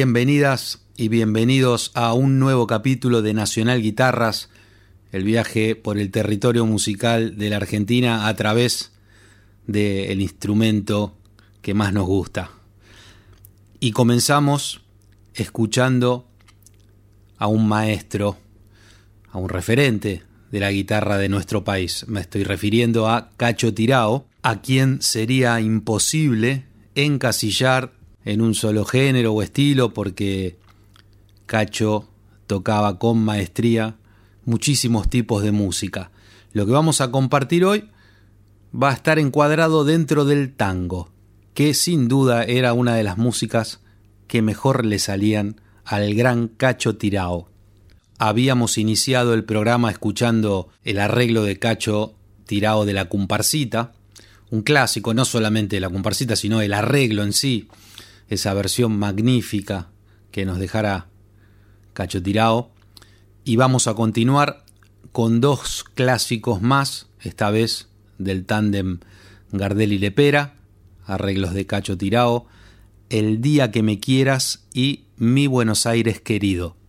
Bienvenidas y bienvenidos a un nuevo capítulo de Nacional Guitarras, el viaje por el territorio musical de la Argentina a través del instrumento que más nos gusta. Y comenzamos escuchando a un maestro, a un referente de la guitarra de nuestro país. Me estoy refiriendo a Cacho Tirao, a quien sería imposible encasillar en un solo género o estilo porque Cacho tocaba con maestría muchísimos tipos de música. Lo que vamos a compartir hoy va a estar encuadrado dentro del tango, que sin duda era una de las músicas que mejor le salían al gran Cacho Tirao. Habíamos iniciado el programa escuchando el arreglo de Cacho Tirao de la Comparsita, un clásico no solamente de la Comparsita, sino el arreglo en sí, esa versión magnífica que nos dejará Cacho Tirao. Y vamos a continuar con dos clásicos más, esta vez del tándem Gardel y Lepera, arreglos de Cacho Tirao, El día que me quieras y Mi Buenos Aires querido.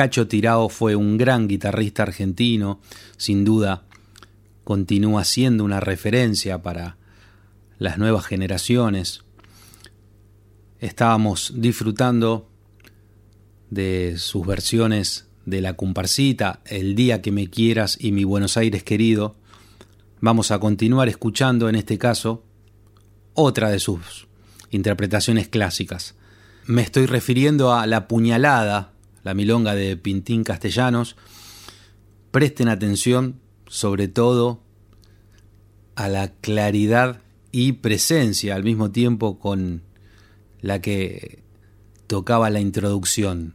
Cacho Tirao fue un gran guitarrista argentino, sin duda continúa siendo una referencia para las nuevas generaciones. Estábamos disfrutando de sus versiones de la comparsita, El día que me quieras y mi Buenos Aires querido. Vamos a continuar escuchando en este caso otra de sus interpretaciones clásicas. Me estoy refiriendo a La puñalada, la milonga de Pintín Castellanos. Presten atención sobre todo a la claridad y presencia al mismo tiempo con la que tocaba la introducción.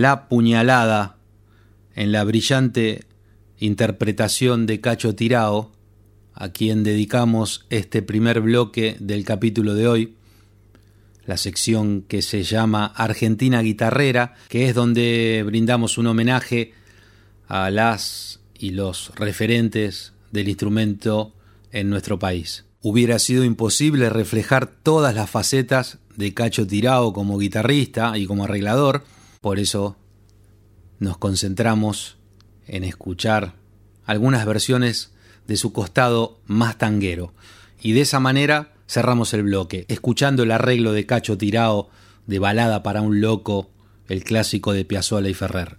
La puñalada en la brillante interpretación de Cacho Tirao, a quien dedicamos este primer bloque del capítulo de hoy, la sección que se llama Argentina Guitarrera, que es donde brindamos un homenaje a las y los referentes del instrumento en nuestro país. Hubiera sido imposible reflejar todas las facetas de Cacho Tirao como guitarrista y como arreglador, por eso nos concentramos en escuchar algunas versiones de su costado más tanguero. Y de esa manera cerramos el bloque, escuchando el arreglo de Cacho Tirao de Balada para un Loco, el clásico de Piazzolla y Ferrer.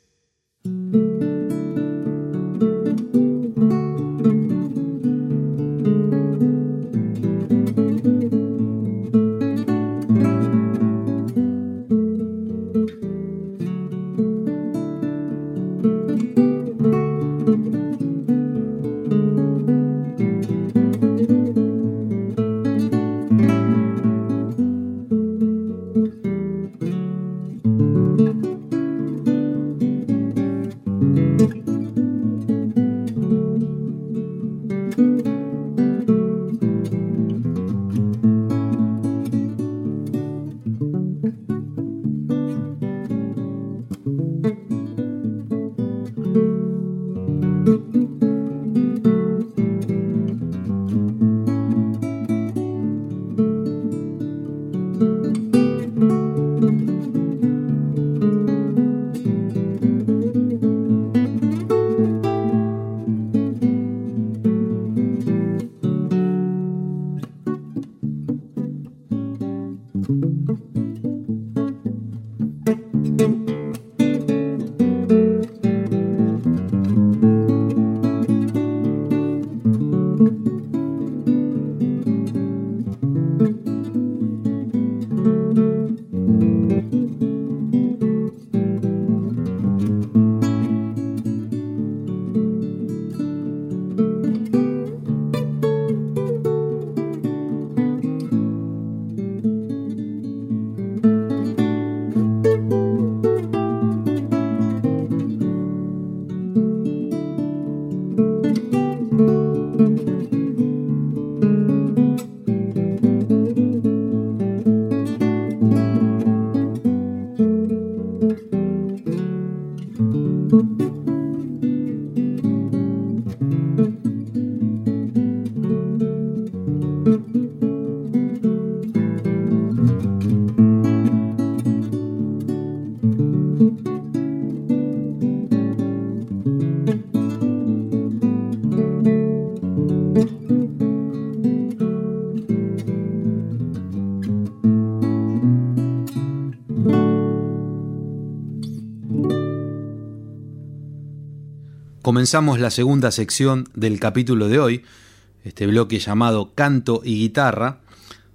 Comenzamos la segunda sección del capítulo de hoy, este bloque llamado Canto y Guitarra,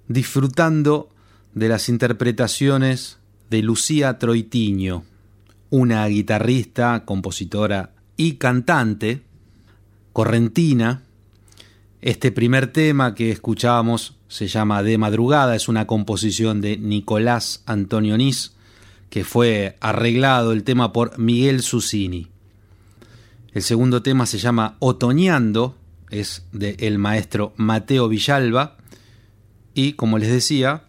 disfrutando de las interpretaciones de Lucía Troitiño, una guitarrista, compositora y cantante correntina. Este primer tema que escuchábamos se llama De Madrugada, es una composición de Nicolás Antonionis, que fue arreglado el tema por Miguel Susini. El segundo tema se llama Otoñando, es del maestro Mateo Villalba y, como les decía,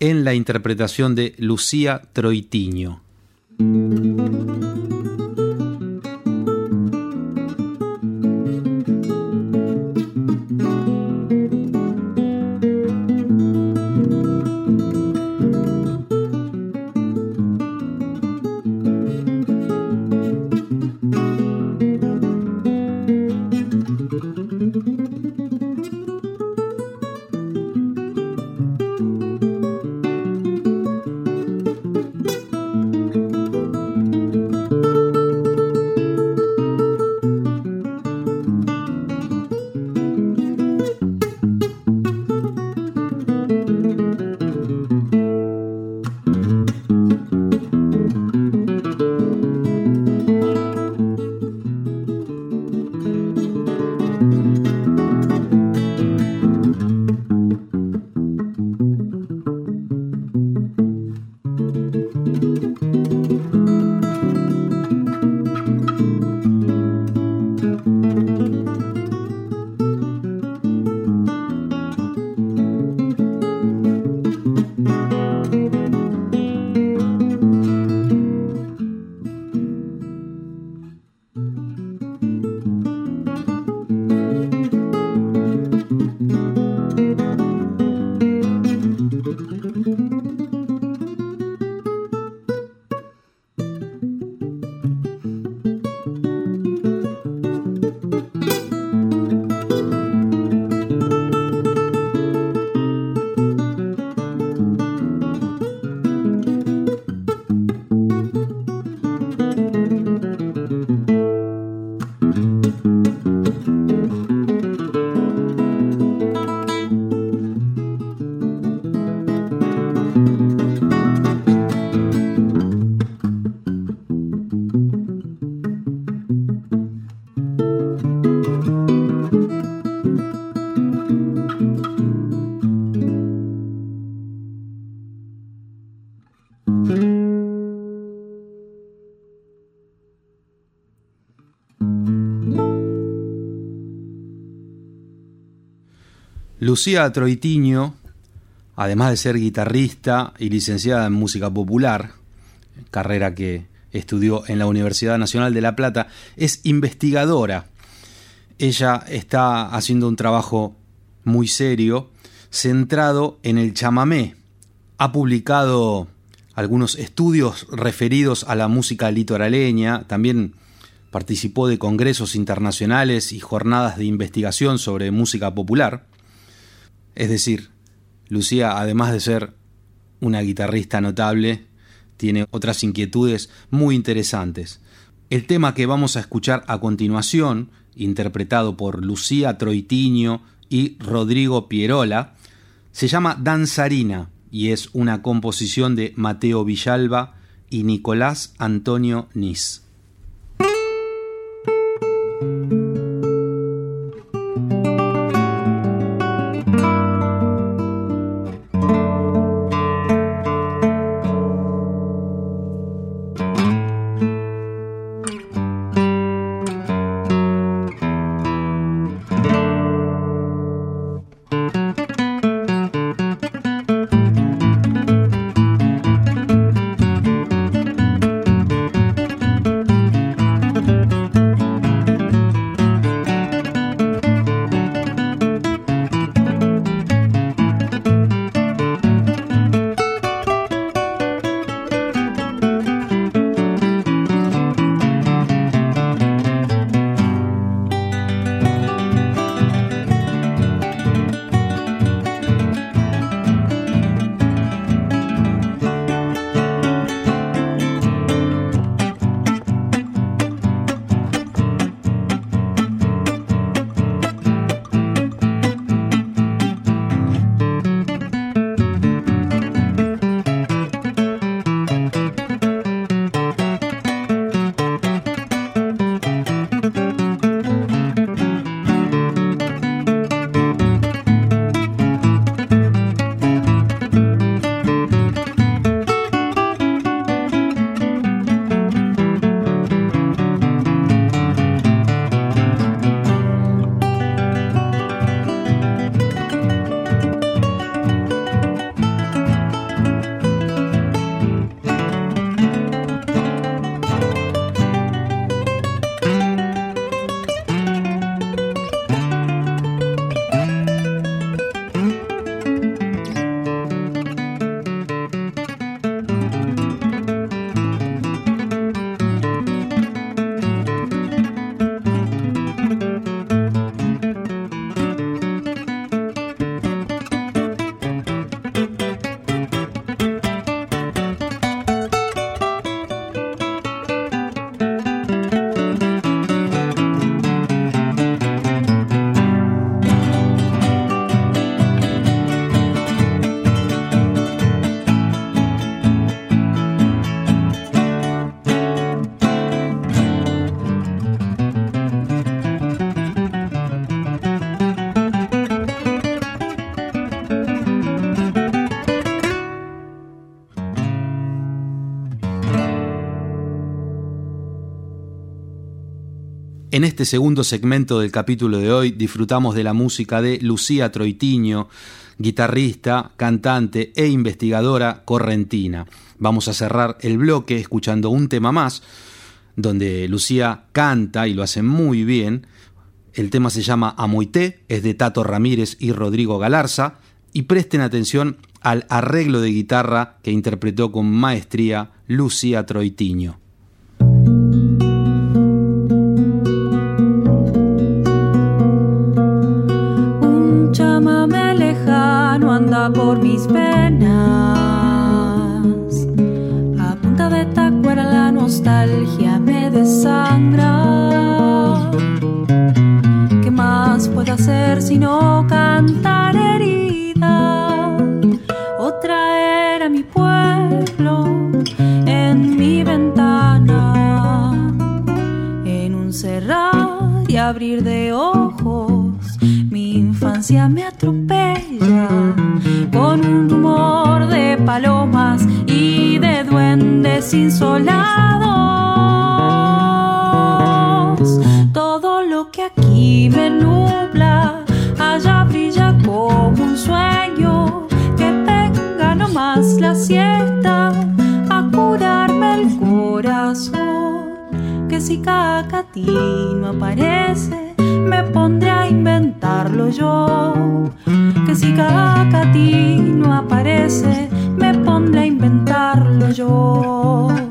en la interpretación de Lucía Troitiño. Lucía Troitiño, además de ser guitarrista y licenciada en música popular, carrera que estudió en la Universidad Nacional de La Plata, es investigadora. Ella está haciendo un trabajo muy serio, centrado en el chamamé. Ha publicado algunos estudios referidos a la música litoraleña, también participó de congresos internacionales y jornadas de investigación sobre música popular. Es decir, Lucía, además de ser una guitarrista notable, tiene otras inquietudes muy interesantes. El tema que vamos a escuchar a continuación, interpretado por Lucía Troitiño y Rodrigo Pierola, se llama Danzarina y es una composición de Mateo Villalba y Nicolás Antonio Nis. En este segundo segmento del capítulo de hoy disfrutamos de la música de Lucía Troitiño, guitarrista, cantante e investigadora correntina. Vamos a cerrar el bloque escuchando un tema más, donde Lucía canta y lo hace muy bien. El tema se llama Amoité, es de Tato Ramírez y Rodrigo Galarza, y presten atención al arreglo de guitarra que interpretó con maestría Lucía Troitiño. Mis penas. A punta de tacuera la nostalgia me desangra. ¿Qué más puedo hacer si no cantar herida? O traer a mi pueblo en mi ventana. En un cerrar y abrir de ojos, mi infancia me atropella con un rumor de palomas y de duendes insolados. Todo lo que aquí me nubla, allá brilla como un sueño. Que venga nomás la siesta a curarme el corazón. Que si Cacatí no aparece, me pondré a inventarlo yo que si Cacati no aparece, me pondré a inventarlo yo.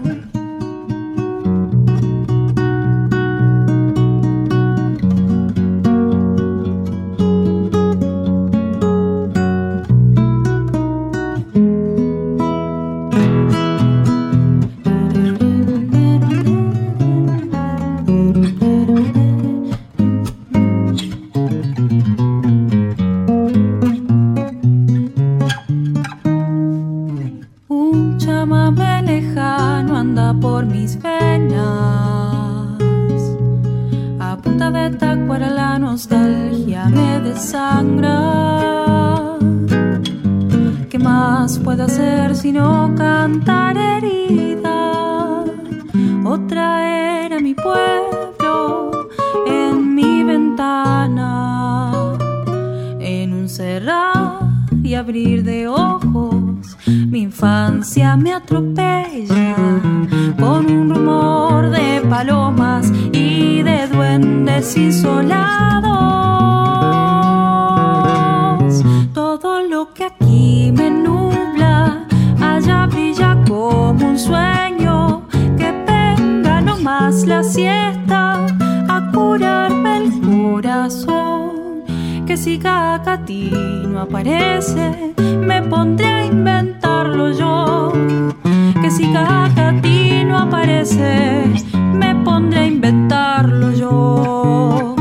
A punta de tacuara la nostalgia me desangra. ¿Qué más puedo hacer sino cantar herida? Otra era mi pueblo en mi ventana, en un cerrado y abrir de ojos, mi infancia me atropella con un rumor de palomas y de duendes insolados. Todo lo que aquí me nubla, allá brilla como un sueño, que venga nomás la siesta a curarme el corazón, que siga a no aparece, me pondré a inventarlo yo. Que siga a aparece, me pondré a inventarlo yo.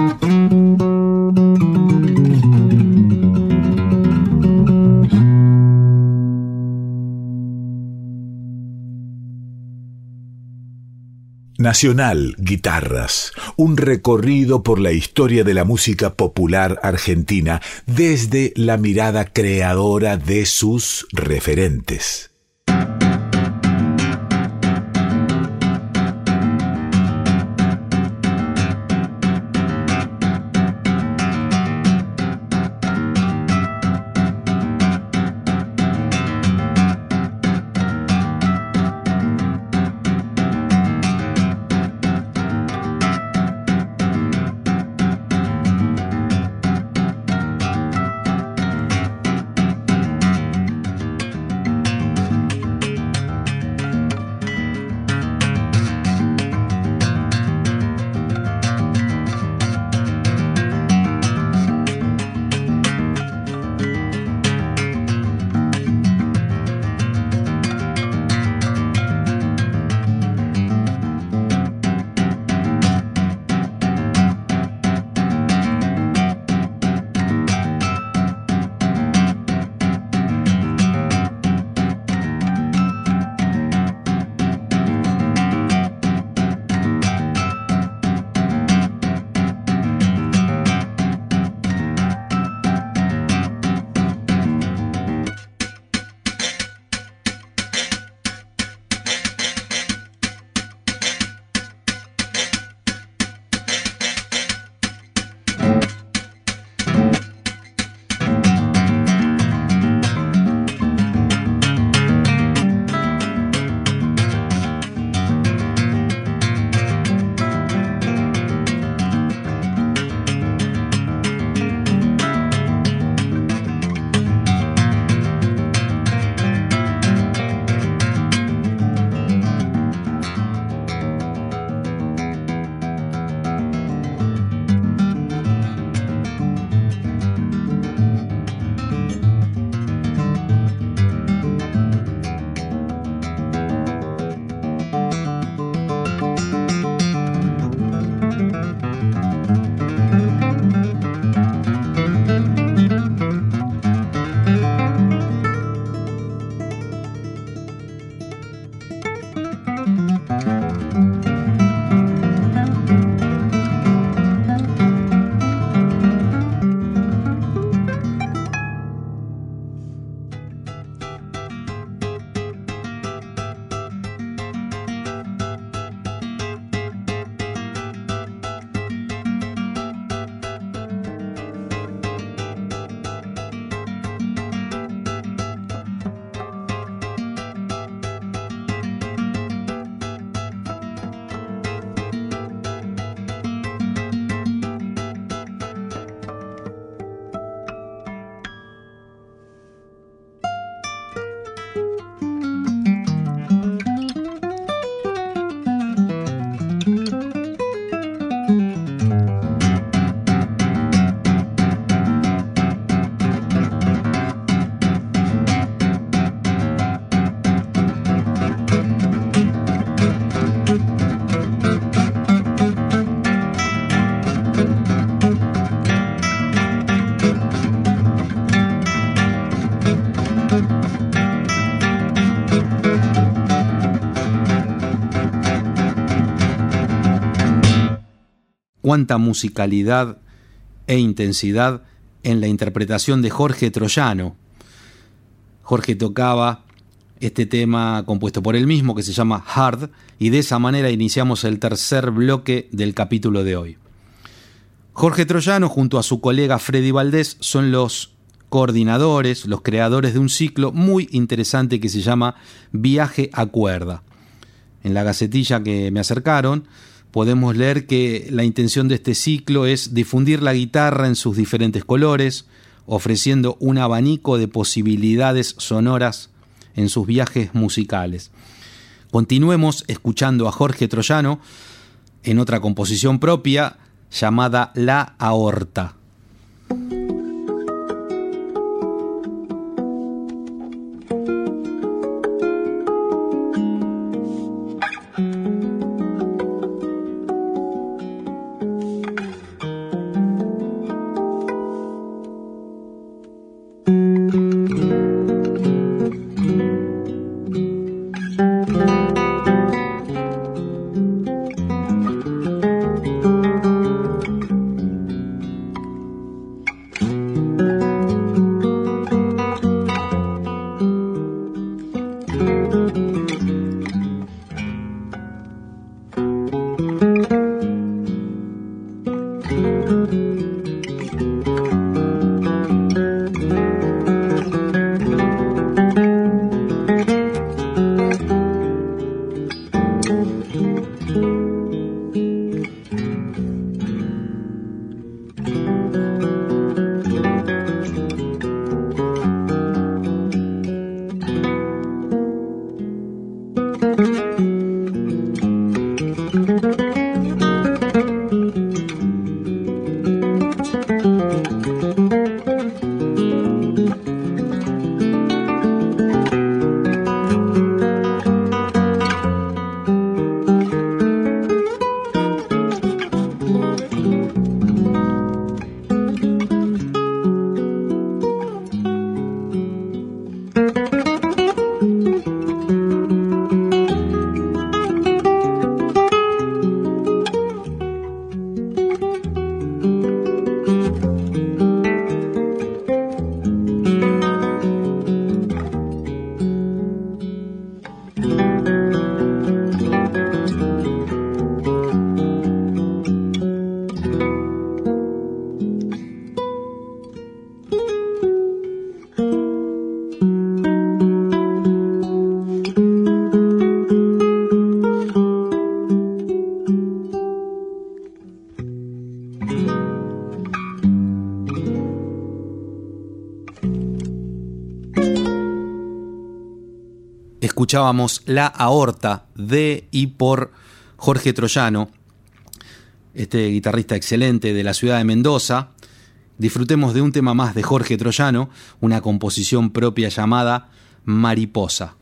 Nacional Guitarras, un recorrido por la historia de la música popular argentina desde la mirada creadora de sus referentes. Cuánta musicalidad e intensidad en la interpretación de Jorge Troyano. Jorge tocaba este tema compuesto por él mismo que se llama Hard y de esa manera iniciamos el tercer bloque del capítulo de hoy. Jorge Troyano junto a su colega Freddy Valdés son los coordinadores, los creadores de un ciclo muy interesante que se llama Viaje a cuerda. En la gacetilla que me acercaron podemos leer que la intención de este ciclo es difundir la guitarra en sus diferentes colores, ofreciendo un abanico de posibilidades sonoras en sus viajes musicales. Continuemos escuchando a Jorge Troyano en otra composición propia llamada La Aorta. Escuchábamos La Aorta de y por Jorge Troyano, este guitarrista excelente de la ciudad de Mendoza. Disfrutemos de un tema más de Jorge Troyano, una composición propia llamada Mariposa.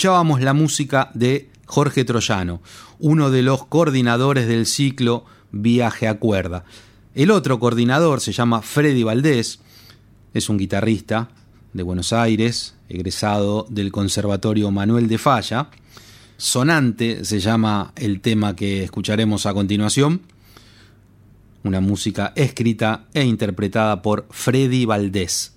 Escuchábamos la música de Jorge Troyano, uno de los coordinadores del ciclo Viaje a Cuerda. El otro coordinador se llama Freddy Valdés, es un guitarrista de Buenos Aires, egresado del Conservatorio Manuel de Falla. Sonante se llama el tema que escucharemos a continuación. Una música escrita e interpretada por Freddy Valdés.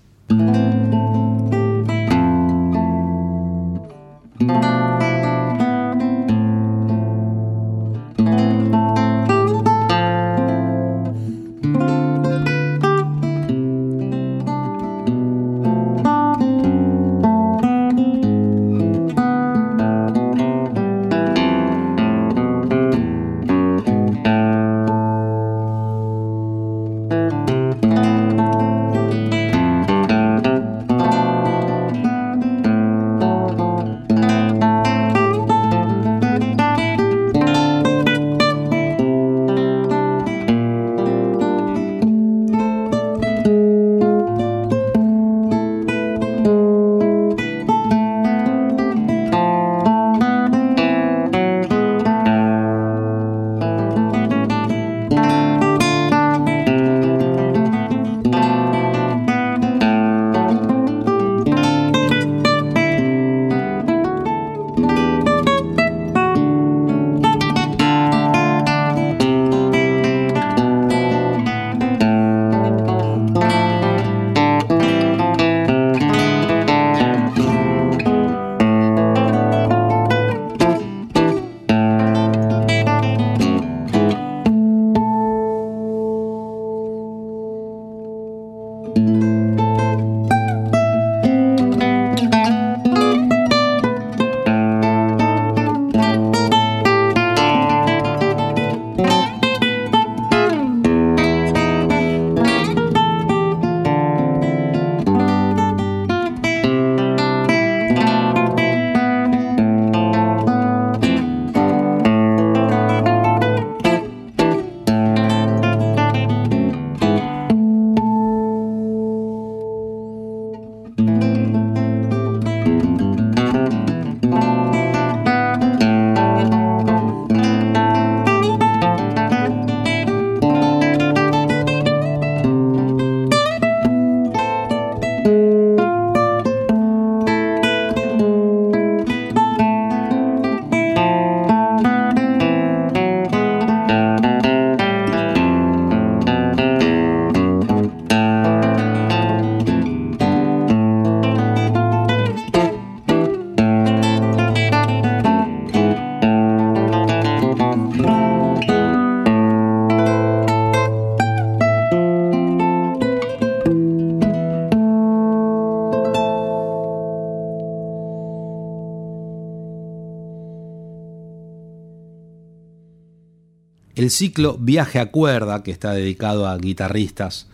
Ciclo Viaje a Cuerda, que está dedicado a guitarristas,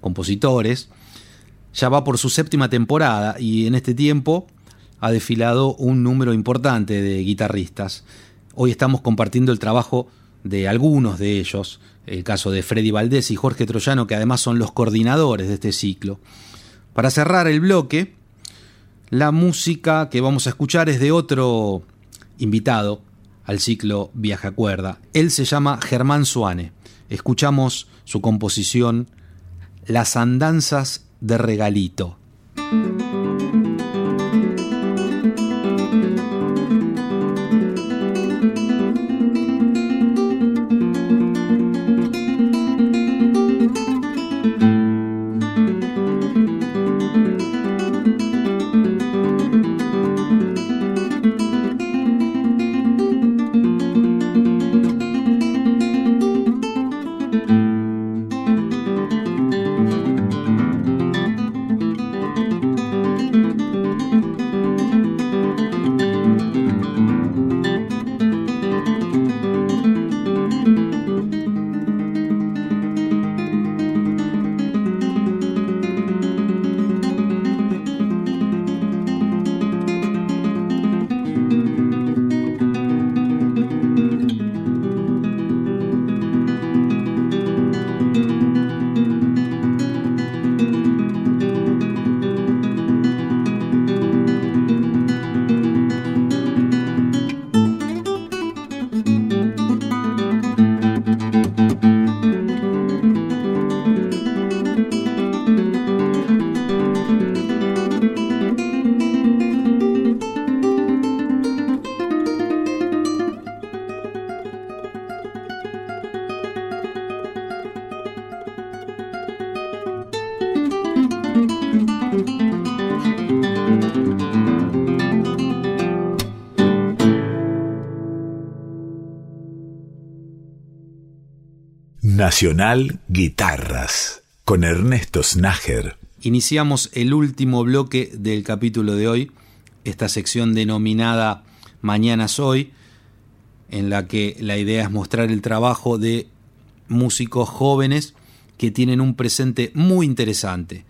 compositores, ya va por su séptima temporada y en este tiempo ha desfilado un número importante de guitarristas. Hoy estamos compartiendo el trabajo de algunos de ellos, el caso de Freddy Valdés y Jorge Troyano, que además son los coordinadores de este ciclo. Para cerrar el bloque, la música que vamos a escuchar es de otro invitado al ciclo Viaja Cuerda. Él se llama Germán Suane. Escuchamos su composición Las andanzas de regalito. Nacional Guitarras con Ernesto Snager. Iniciamos el último bloque del capítulo de hoy, esta sección denominada Mañana Soy, en la que la idea es mostrar el trabajo de músicos jóvenes que tienen un presente muy interesante.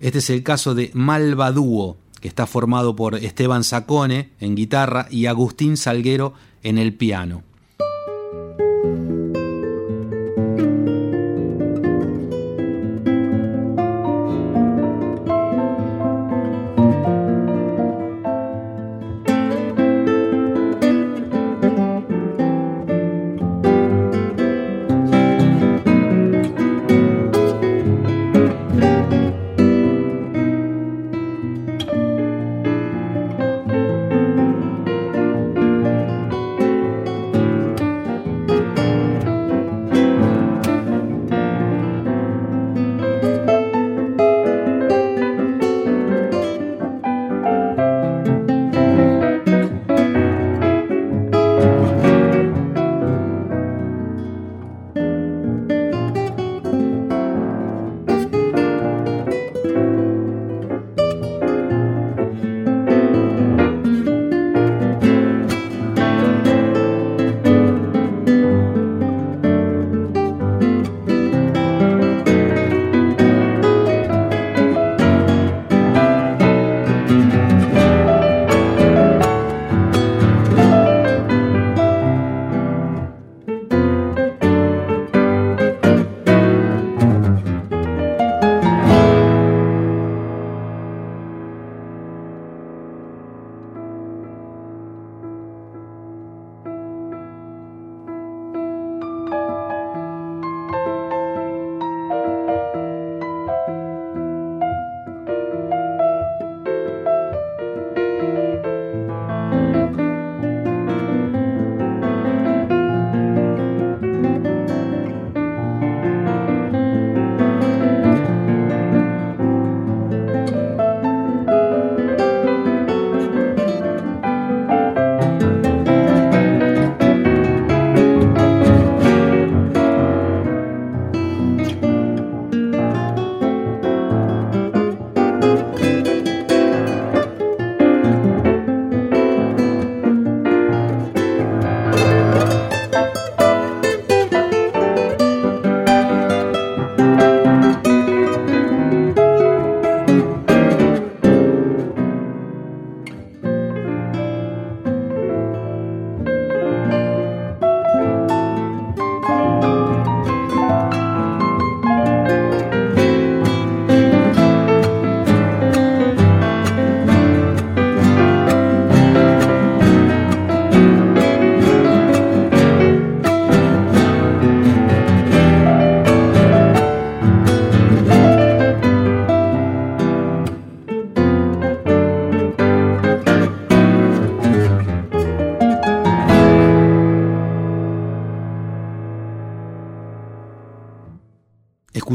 Este es el caso de Malva Dúo, que está formado por Esteban Sacone en guitarra y Agustín Salguero en el piano.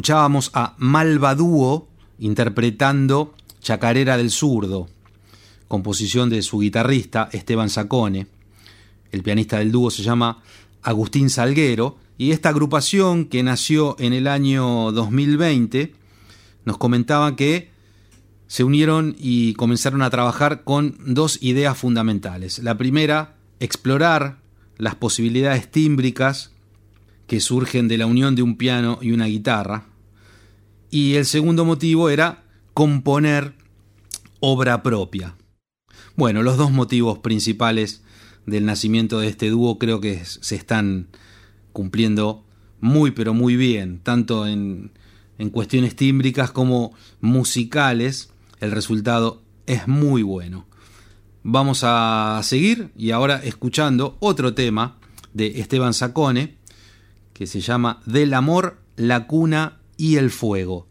Escuchábamos a Malvadúo interpretando Chacarera del Zurdo, composición de su guitarrista Esteban Sacone. El pianista del dúo se llama Agustín Salguero y esta agrupación que nació en el año 2020 nos comentaba que se unieron y comenzaron a trabajar con dos ideas fundamentales. La primera, explorar las posibilidades tímbricas que surgen de la unión de un piano y una guitarra, y el segundo motivo era componer obra propia. Bueno, los dos motivos principales del nacimiento de este dúo creo que se están cumpliendo muy pero muy bien, tanto en, en cuestiones tímbricas como musicales, el resultado es muy bueno. Vamos a seguir y ahora escuchando otro tema de Esteban Sacone que se llama Del amor, la cuna y el fuego.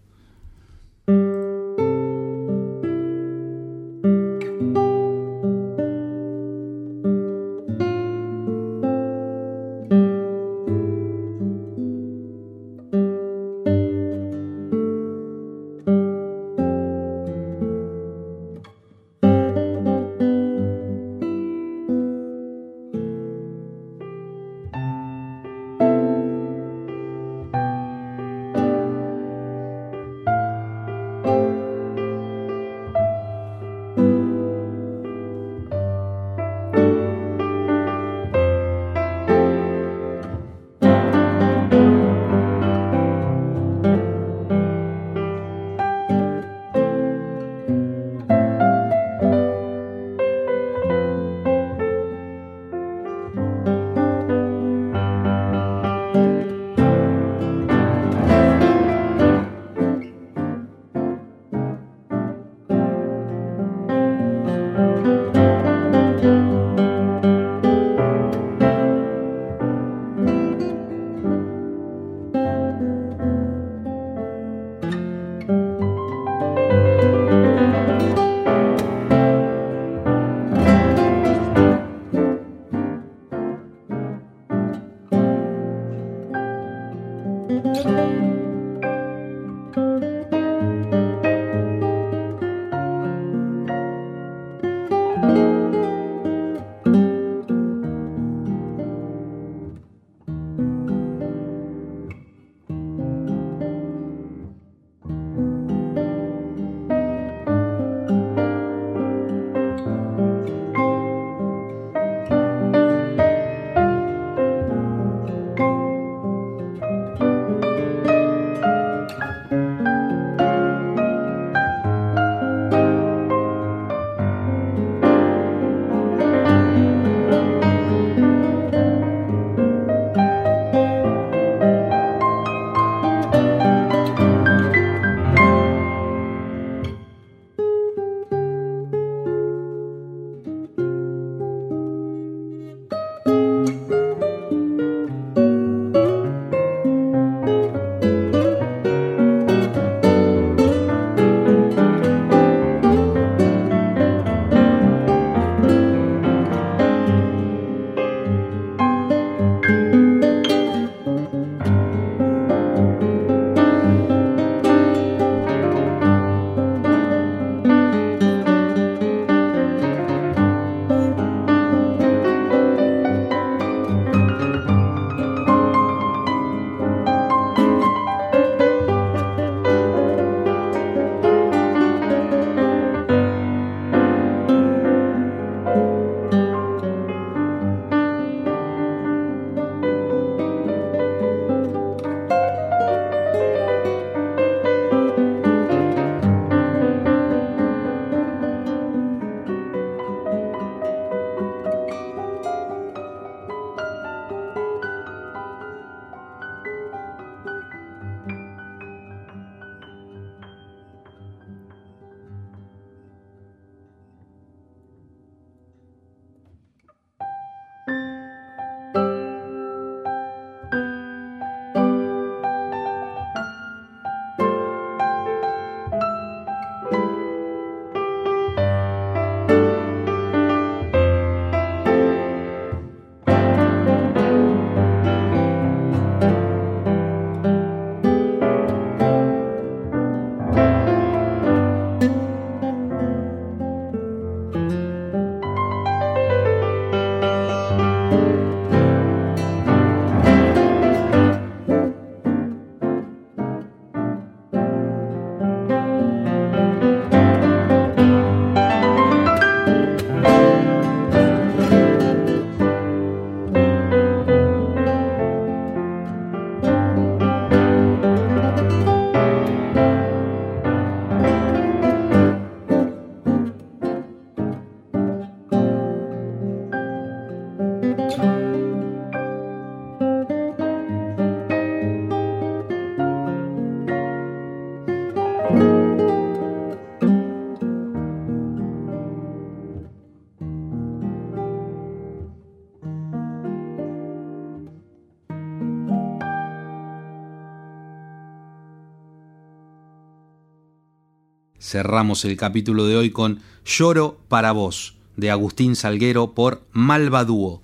Cerramos el capítulo de hoy con Lloro para vos, de Agustín Salguero por Malvadúo.